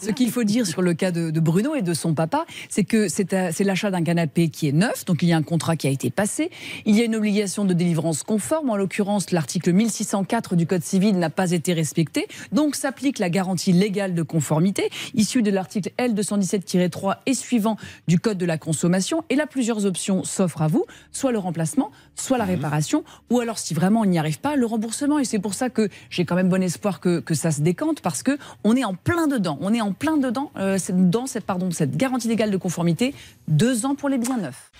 Ce qu'il faut dire sur le cas de, Bruno et de son papa, c'est que c'est l'achat d'un canapé qui est neuf, donc il y a un contrat qui a été passé. Il y a une obligation de délivrance conforme. En l'occurrence, l'article 1604 du Code civil n'a pas été respecté. Donc s'applique la garantie légale de conformité, issue de l'article L217-3 et suivant du Code de la consommation. Et là, plusieurs options s'offrent à vous, soit le remplacement, soit la mhm. réparation, ou alors si vraiment il n'y arrive pas, le remboursement. Et c'est pour ça que j'ai quand même bon espoir que, que ça se décante, parce que on est en plein On est en plein dedans euh, dans cette garantie légale de conformité, deux ans pour les biens neufs.